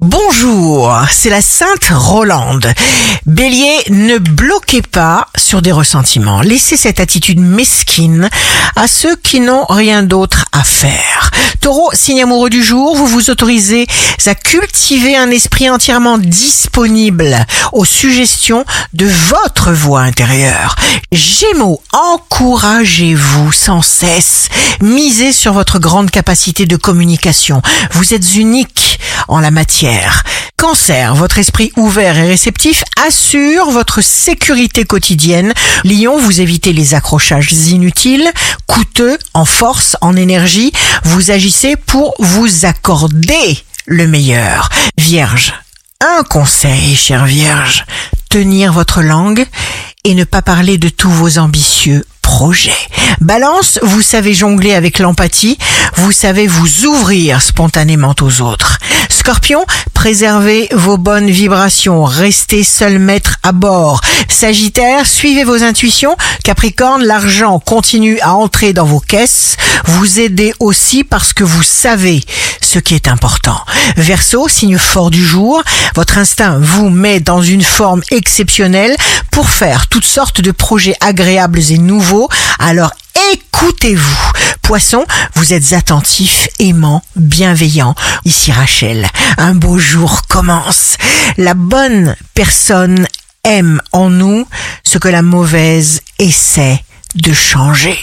Bonjour, c'est la Sainte Rolande. Bélier, ne bloquez pas sur des ressentiments. Laissez cette attitude mesquine à ceux qui n'ont rien d'autre à faire. Taureau, signe amoureux du jour, vous vous autorisez à cultiver un esprit entièrement disponible aux suggestions de votre voix intérieure. Gémeaux, encouragez-vous sans cesse. Misez sur votre grande capacité de communication. Vous êtes unique en la matière. Cancer, votre esprit ouvert et réceptif assure votre sécurité quotidienne. Lion, vous évitez les accrochages inutiles, coûteux, en force, en énergie. Vous agissez pour vous accorder le meilleur. Vierge, un conseil, chère Vierge, tenir votre langue et ne pas parler de tous vos ambitieux projets. Balance, vous savez jongler avec l'empathie, vous savez vous ouvrir spontanément aux autres. Scorpion, préservez vos bonnes vibrations, restez seul maître à bord. Sagittaire, suivez vos intuitions. Capricorne, l'argent continue à entrer dans vos caisses. Vous aidez aussi parce que vous savez ce qui est important. Verseau, signe fort du jour, votre instinct vous met dans une forme exceptionnelle pour faire toutes sortes de projets agréables et nouveaux. Alors écoutez-vous. Vous êtes attentif, aimant, bienveillant. Ici Rachel, un beau jour commence. La bonne personne aime en nous ce que la mauvaise essaie de changer.